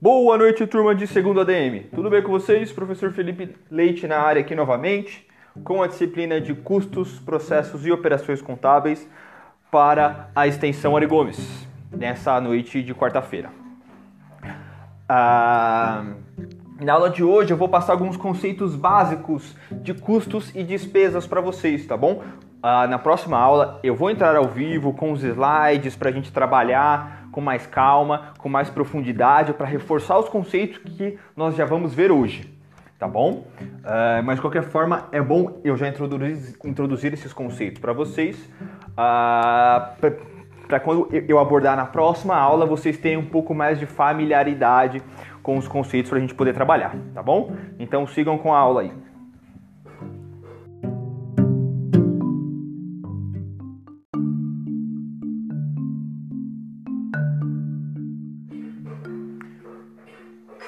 Boa noite, turma de segundo ADM. Tudo bem com vocês? Professor Felipe Leite na área aqui novamente, com a disciplina de custos, processos e operações contábeis para a extensão Ari Gomes, nessa noite de quarta-feira. Ah, na aula de hoje eu vou passar alguns conceitos básicos de custos e despesas para vocês, tá bom? Ah, na próxima aula eu vou entrar ao vivo com os slides para a gente trabalhar com mais calma, com mais profundidade, para reforçar os conceitos que nós já vamos ver hoje, tá bom? Uh, mas de qualquer forma, é bom eu já introduzir, introduzir esses conceitos para vocês, uh, para quando eu abordar na próxima aula, vocês tenham um pouco mais de familiaridade com os conceitos para a gente poder trabalhar, tá bom? Então sigam com a aula aí.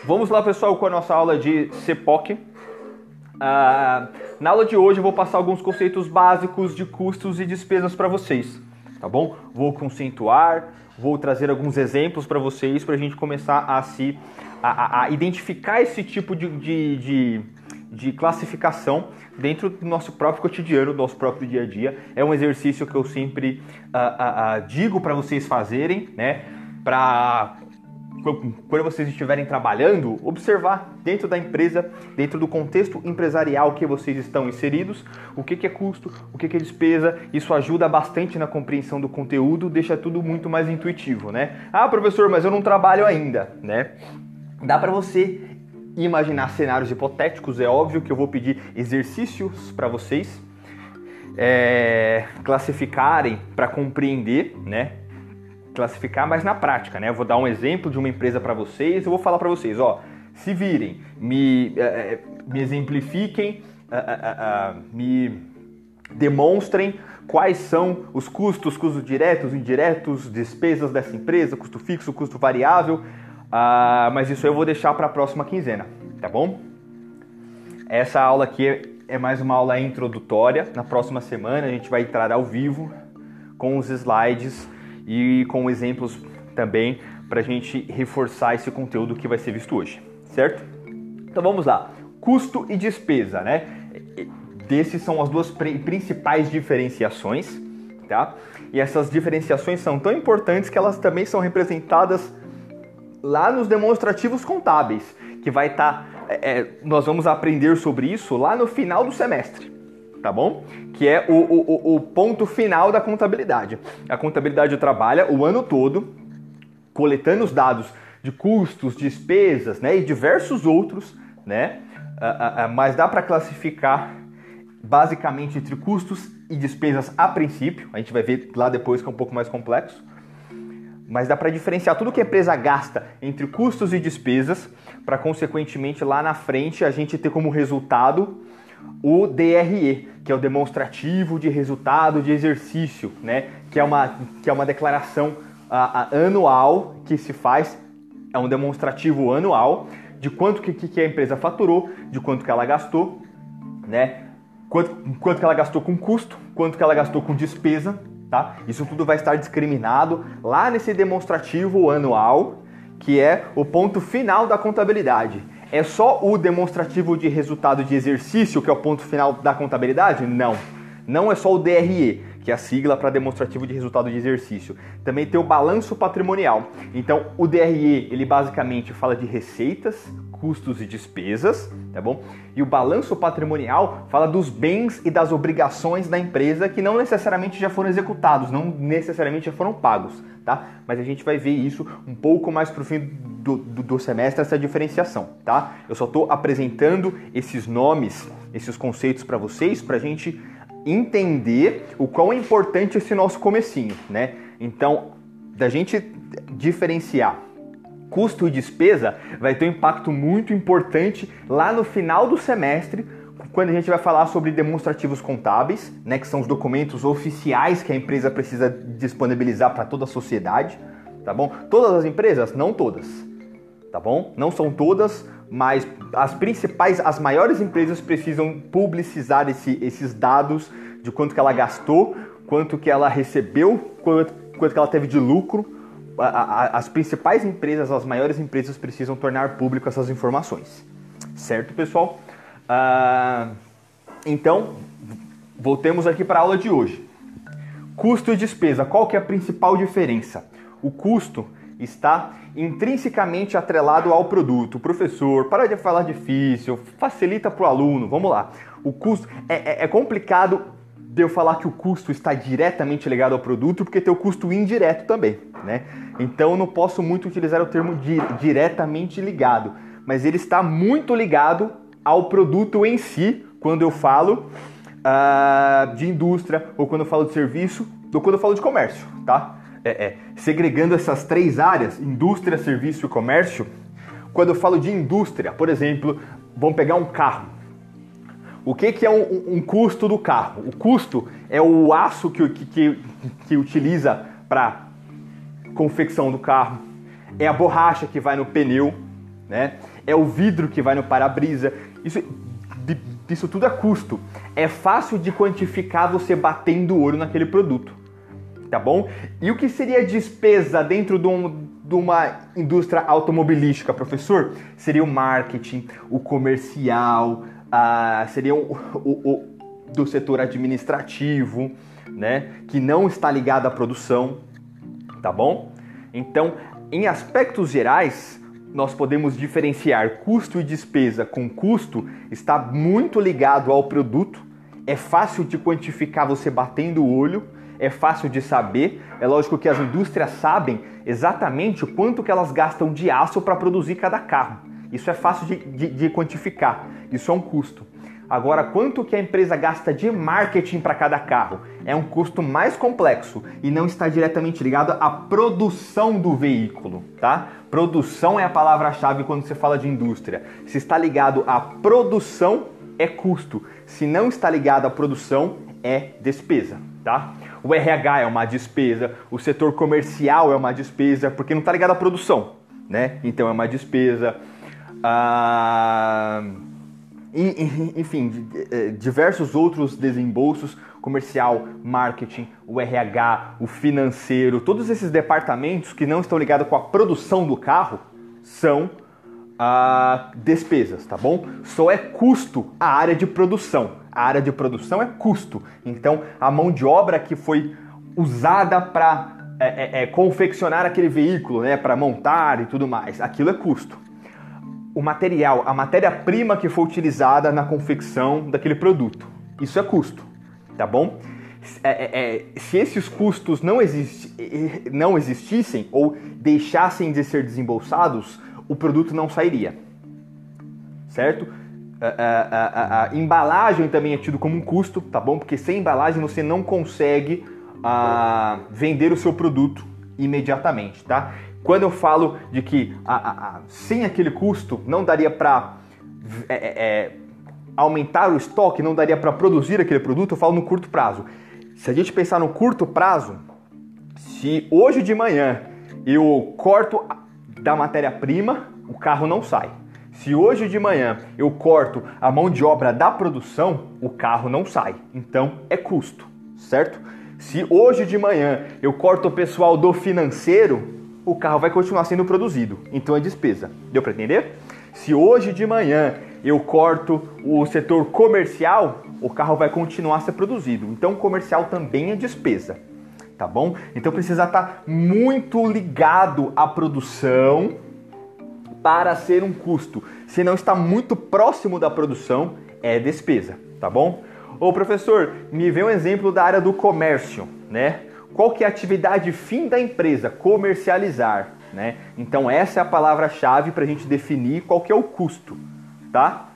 Vamos lá, pessoal, com a nossa aula de CEPOC. Uh, na aula de hoje eu vou passar alguns conceitos básicos de custos e despesas para vocês, tá bom? Vou conceituar, vou trazer alguns exemplos para vocês para a gente começar a se a, a, identificar esse tipo de, de, de, de classificação dentro do nosso próprio cotidiano, do nosso próprio dia a dia. É um exercício que eu sempre uh, uh, digo para vocês fazerem, né? Para quando vocês estiverem trabalhando, observar dentro da empresa, dentro do contexto empresarial que vocês estão inseridos, o que, é custo, o que, é despesa. Isso ajuda bastante na compreensão do conteúdo, deixa tudo muito mais intuitivo, né? Ah, professor, mas eu não trabalho ainda, né? Dá para você imaginar cenários hipotéticos, é óbvio que eu vou pedir exercícios para vocês é, classificarem para compreender, né? Classificar, mas na prática, né? Eu vou dar um exemplo de uma empresa para vocês, eu vou falar para vocês, ó, se virem, me, uh, me exemplifiquem, uh, uh, me demonstrem quais são os custos, custos diretos, indiretos, despesas dessa empresa, custo fixo, custo variável, ah, mas isso eu vou deixar para a próxima quinzena, tá bom? Essa aula aqui é mais uma aula introdutória. Na próxima semana a gente vai entrar ao vivo com os slides e com exemplos também para a gente reforçar esse conteúdo que vai ser visto hoje, certo? Então vamos lá, custo e despesa, né? Desses são as duas principais diferenciações, tá? E essas diferenciações são tão importantes que elas também são representadas lá nos demonstrativos contábeis, que vai estar, tá, é, nós vamos aprender sobre isso lá no final do semestre tá bom? Que é o, o, o ponto final da contabilidade. A contabilidade trabalha o ano todo coletando os dados de custos, despesas, né, e diversos outros, né? Mas dá para classificar basicamente entre custos e despesas a princípio. A gente vai ver lá depois que é um pouco mais complexo. Mas dá para diferenciar tudo que a empresa gasta entre custos e despesas, para consequentemente lá na frente a gente ter como resultado o DRE, que é o demonstrativo de resultado de exercício, né? que, é uma, que é uma declaração a, a, anual que se faz, é um demonstrativo anual de quanto que, que a empresa faturou, de quanto que ela gastou, né? quanto, quanto que ela gastou com custo, quanto que ela gastou com despesa, tá? Isso tudo vai estar discriminado lá nesse demonstrativo anual, que é o ponto final da contabilidade. É só o demonstrativo de resultado de exercício que é o ponto final da contabilidade? Não. Não é só o DRE, que é a sigla para demonstrativo de resultado de exercício. Também tem o balanço patrimonial. Então, o DRE, ele basicamente fala de receitas, custos e despesas, tá bom? E o balanço patrimonial fala dos bens e das obrigações da empresa que não necessariamente já foram executados, não necessariamente já foram pagos, tá? Mas a gente vai ver isso um pouco mais pro fim do, do, do semestre, essa diferenciação, tá? Eu só estou apresentando esses nomes, esses conceitos para vocês, para a gente entender o quão é importante esse nosso comecinho, né? Então, da gente diferenciar custo e despesa vai ter um impacto muito importante lá no final do semestre, quando a gente vai falar sobre demonstrativos contábeis, né, que são os documentos oficiais que a empresa precisa disponibilizar para toda a sociedade, tá bom? Todas as empresas, não todas, tá bom? Não são todas, mas as principais, as maiores empresas precisam publicizar esse, esses dados de quanto que ela gastou, quanto que ela recebeu, quanto, quanto que ela teve de lucro a, a, as principais empresas, as maiores empresas precisam tornar público essas informações. Certo, pessoal? Ah, então, voltemos aqui para a aula de hoje. Custo e despesa, qual que é a principal diferença? O custo está intrinsecamente atrelado ao produto. Professor, para de falar difícil, facilita para o aluno, vamos lá. O custo é, é, é, complicado de eu falar que o custo está diretamente ligado ao produto, porque tem o custo indireto também, né? Então eu não posso muito utilizar o termo di diretamente ligado, mas ele está muito ligado ao produto em si, quando eu falo uh, de indústria, ou quando eu falo de serviço, ou quando eu falo de comércio, tá? É, é, segregando essas três áreas, indústria, serviço e comércio, quando eu falo de indústria, por exemplo, vamos pegar um carro. O que, que é um, um custo do carro? O custo é o aço que, que, que utiliza para confecção do carro, é a borracha que vai no pneu, né? é o vidro que vai no para-brisa. Isso, isso tudo é custo. É fácil de quantificar você batendo o olho naquele produto tá bom? E o que seria despesa dentro de, um, de uma indústria automobilística, professor? Seria o marketing, o comercial, ah, seria o, o, o do setor administrativo, né? Que não está ligado à produção, tá bom? Então, em aspectos gerais, nós podemos diferenciar custo e despesa com custo está muito ligado ao produto, é fácil de quantificar você batendo o olho é fácil de saber. É lógico que as indústrias sabem exatamente o quanto que elas gastam de aço para produzir cada carro. Isso é fácil de, de, de, quantificar. Isso é um custo. Agora, quanto que a empresa gasta de marketing para cada carro? É um custo mais complexo e não está diretamente ligado à produção do veículo, tá? Produção é a palavra-chave quando você fala de indústria. Se está ligado à produção, é custo. Se não está ligado à produção, é despesa, tá? O RH é uma despesa, o setor comercial é uma despesa, porque não está ligado à produção, né? Então é uma despesa. Ah, enfim, é, diversos outros desembolsos comercial, marketing, o RH, o financeiro, todos esses departamentos que não estão ligados com a produção do carro são ah, despesas, tá bom? Só é custo a área de produção. A área de produção é custo. Então, a mão de obra que foi usada para é, é, é, confeccionar aquele veículo, né, para montar e tudo mais, aquilo é custo. O material, a matéria-prima que foi utilizada na confecção daquele produto, isso é custo, tá bom? É, é, é se esses custos não, existi não existissem ou deixassem de ser desembolsados, o produto não sairia, certo? A, a, a, embalagem também é tido como um custo, tá bom? Porque sem embalagem você não consegue uh, vender o seu produto imediatamente, tá? Quando eu falo de que sem aquele custo não daria para é, é, é, aumentar o estoque, não daria para produzir aquele produto, eu falo no curto prazo. Se a gente pensar no curto prazo, se hoje de manhã eu corto da matéria-prima, o carro não sai. Se hoje de manhã eu corto a mão de obra da produção, o carro não sai. Então é custo, certo? Se hoje de manhã eu corto o pessoal do financeiro, o carro vai continuar sendo produzido. Então é despesa. Deu para entender? Se hoje de manhã eu corto o setor comercial, o carro vai continuar a ser produzido. Então comercial também é despesa. Tá bom? Então precisa estar muito ligado à produção para ser um custo. Se não está muito próximo da produção, é despesa, tá bom? Ô professor, me vê um exemplo da área do comércio, né? Qual que é a atividade fim da empresa? Comercializar, né? Então essa é a palavra-chave para a gente definir qual que é o custo, tá?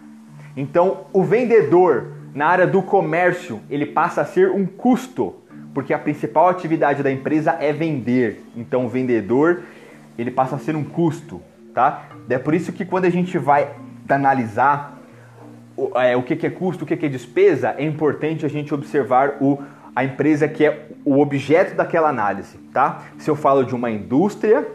Então o vendedor na área do comércio ele passa a ser um custo, porque a principal atividade da empresa é vender. Então o vendedor ele passa a ser um custo, tá? É por isso que quando a gente vai analisar o, é, o que, que é custo, o que, que é despesa, é importante a gente observar o, a empresa que é o objeto daquela análise, tá? Se eu falo de uma indústria,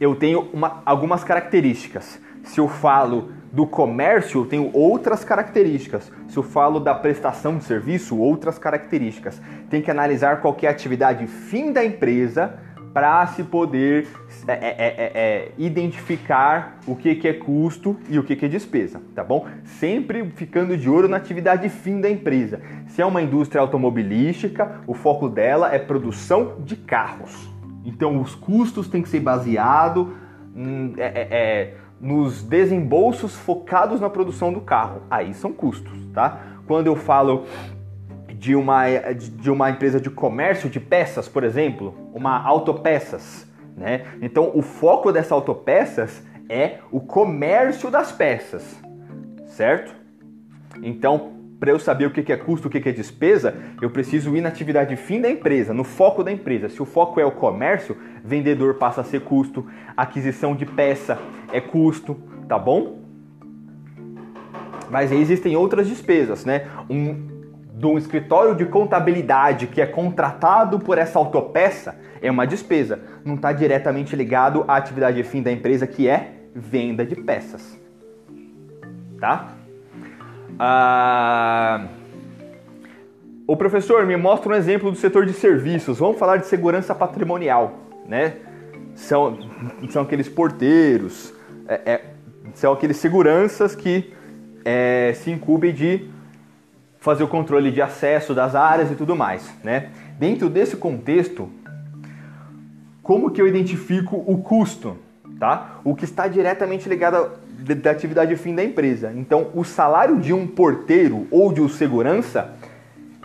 eu tenho uma, algumas características. Se eu falo do comércio, eu tenho outras características. Se eu falo da prestação de serviço, outras características. Tem que analisar qual é a atividade fim da empresa para se poder é é, é, é, é, identificar o que, que é custo e o que, que é despesa, tá bom? Sempre ficando de olho na atividade fim da empresa. Se é uma indústria automobilística, o foco dela é produção de carros. Então os custos têm que ser baseados hum, nos desembolsos focados na produção do carro. Aí são custos, tá? Quando eu falo de uma, de uma empresa de comércio de peças, por exemplo, uma autopeças, né? Então o foco dessa autopeças é o comércio das peças, certo? Então, para eu saber o que é custo, o que é despesa, eu preciso ir na atividade fim da empresa, no foco da empresa. Se o foco é o comércio, vendedor passa a ser custo, aquisição de peça é custo, tá bom? Mas aí existem outras despesas, né? Um, de um escritório de contabilidade que é contratado por essa autopeça é uma despesa. Não está diretamente ligado à atividade fim da empresa que é venda de peças. Tá? Ah... O professor me mostra um exemplo do setor de serviços. Vamos falar de segurança patrimonial, né? São, são aqueles porteiros, é, é, são aqueles seguranças que é, se incumbem de fazer o controle de acesso das áreas e tudo mais, né? Dentro desse contexto, como que eu identifico o custo, tá? O que está diretamente ligado da atividade fim da empresa. Então, o salário de um porteiro ou de um segurança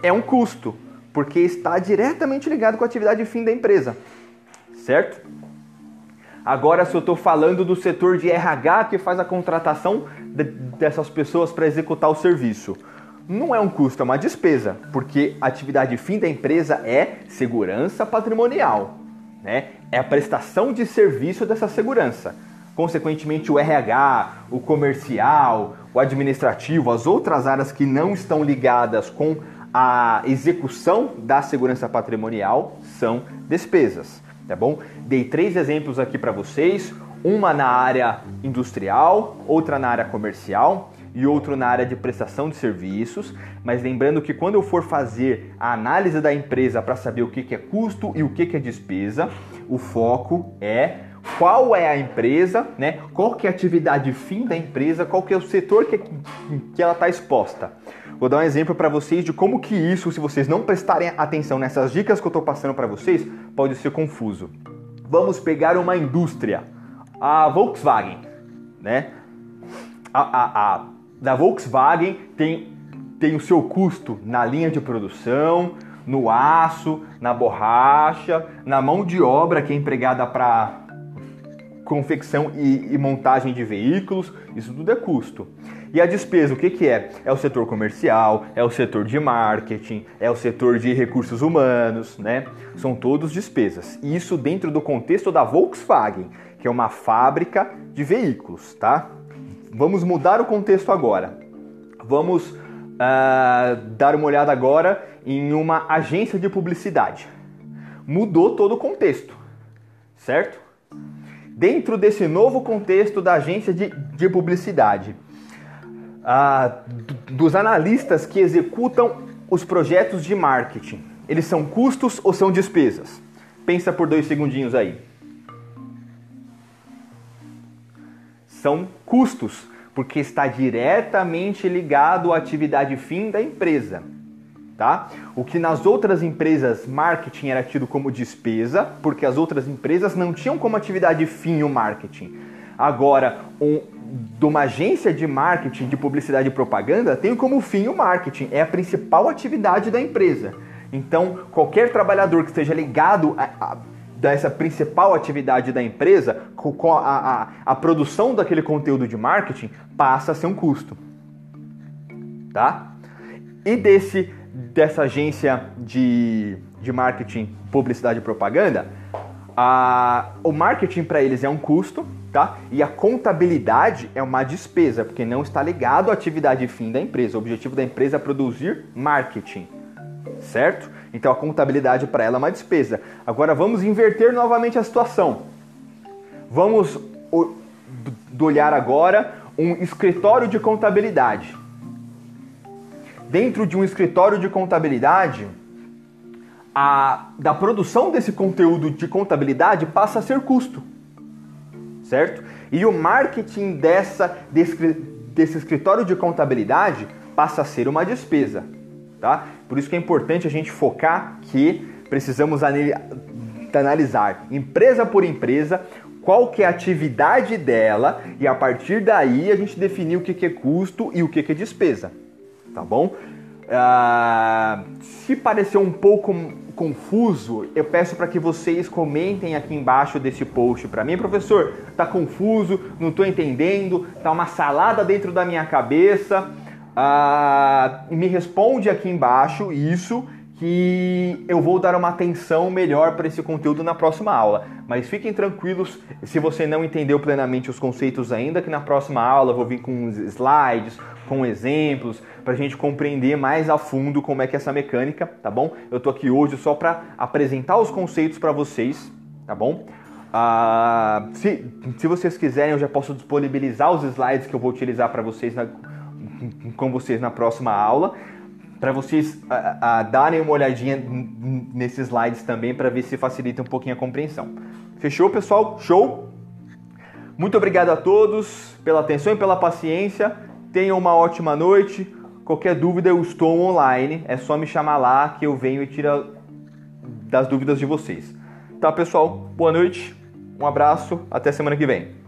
é um custo, porque está diretamente ligado com a atividade fim da empresa, certo? Agora, se eu estou falando do setor de RH que faz a contratação dessas pessoas para executar o serviço, não é um custo, é uma despesa, porque a atividade fim da empresa é segurança patrimonial, né? É a prestação de serviço dessa segurança. Consequentemente, o RH, o comercial, o administrativo, as outras áreas que não estão ligadas com a execução da segurança patrimonial são despesas, tá bom? Dei três exemplos aqui para vocês, uma na área industrial, outra na área comercial e outro na área de prestação de serviços, mas lembrando que quando eu for fazer a análise da empresa para saber o que é custo e o que é despesa, o foco é qual é a empresa, né? qual que é a atividade fim da empresa, qual que é o setor que, que ela está exposta. Vou dar um exemplo para vocês de como que isso, se vocês não prestarem atenção nessas dicas que eu estou passando para vocês, pode ser confuso. Vamos pegar uma indústria, a Volkswagen, né? A, a, a da Volkswagen tem, tem o seu custo na linha de produção, no aço, na borracha, na mão de obra que é empregada para confecção e, e, montagem de veículos, isso tudo é custo. E a despesa, o que, que é? É o setor comercial, é o setor de marketing, é o setor de recursos humanos, né? São todos despesas. Isso dentro do contexto da Volkswagen, que é uma fábrica de veículos, tá? Vamos mudar o contexto agora. Vamos uh, dar uma olhada agora em uma agência de publicidade. Mudou todo o contexto, certo? Dentro desse novo contexto da agência de, de publicidade, uh, dos analistas que executam os projetos de marketing, eles são custos ou são despesas? Pensa por dois segundinhos aí. São custos, porque está diretamente ligado à atividade fim da empresa. Tá? O que nas outras empresas marketing era tido como despesa, porque as outras empresas não tinham como atividade fim o marketing. Agora, um, de uma agência de marketing, de publicidade e propaganda, tem como fim o marketing, é a principal atividade da empresa. Então, qualquer trabalhador que esteja ligado a, a dessa principal atividade da empresa, a, a, a produção daquele conteúdo de marketing passa a ser um custo. Tá? E desse, dessa agência de, de marketing, publicidade e propaganda, a, o marketing para eles é um custo, tá? E a contabilidade é uma despesa, porque não está ligado à atividade fim da empresa. O objetivo da empresa é produzir marketing, certo? Então a contabilidade para ela é uma despesa. Agora vamos inverter novamente a situação. Vamos olhar agora um escritório de contabilidade. Dentro de um escritório de contabilidade, a, da produção desse conteúdo de contabilidade passa a ser custo, certo? E o marketing dessa, desse, desse escritório de contabilidade passa a ser uma despesa, tá? Por isso que é importante a gente focar que precisamos analisar empresa por empresa qual que é a atividade dela e a partir daí a gente definir o que, que é custo e o que, que é despesa, tá bom? Uh, se parecer um pouco confuso, eu peço para que vocês comentem aqui embaixo desse post para mim, professor. Tá confuso, não estou entendendo, tá uma salada dentro da minha cabeça. Uh, me responde aqui embaixo isso que eu vou dar uma atenção melhor para esse conteúdo na próxima aula. Mas fiquem tranquilos, se você não entendeu plenamente os conceitos ainda, que na próxima aula eu vou vir com slides, com exemplos, para a gente compreender mais a fundo como é que é essa mecânica, tá bom? Eu tô aqui hoje só para apresentar os conceitos para vocês, tá bom? Ah, se, se vocês quiserem, eu já posso disponibilizar os slides que eu vou utilizar para vocês na, com vocês na próxima aula para vocês a, a, darem uma olhadinha nesses slides também para ver se facilita um pouquinho a compreensão. Fechou, pessoal? Show? Muito obrigado a todos pela atenção e pela paciência. Tenham uma ótima noite. Qualquer dúvida eu estou online. É só me chamar lá que eu venho e tiro das dúvidas de vocês. Tá, pessoal? Boa noite. Um abraço. Até semana que vem.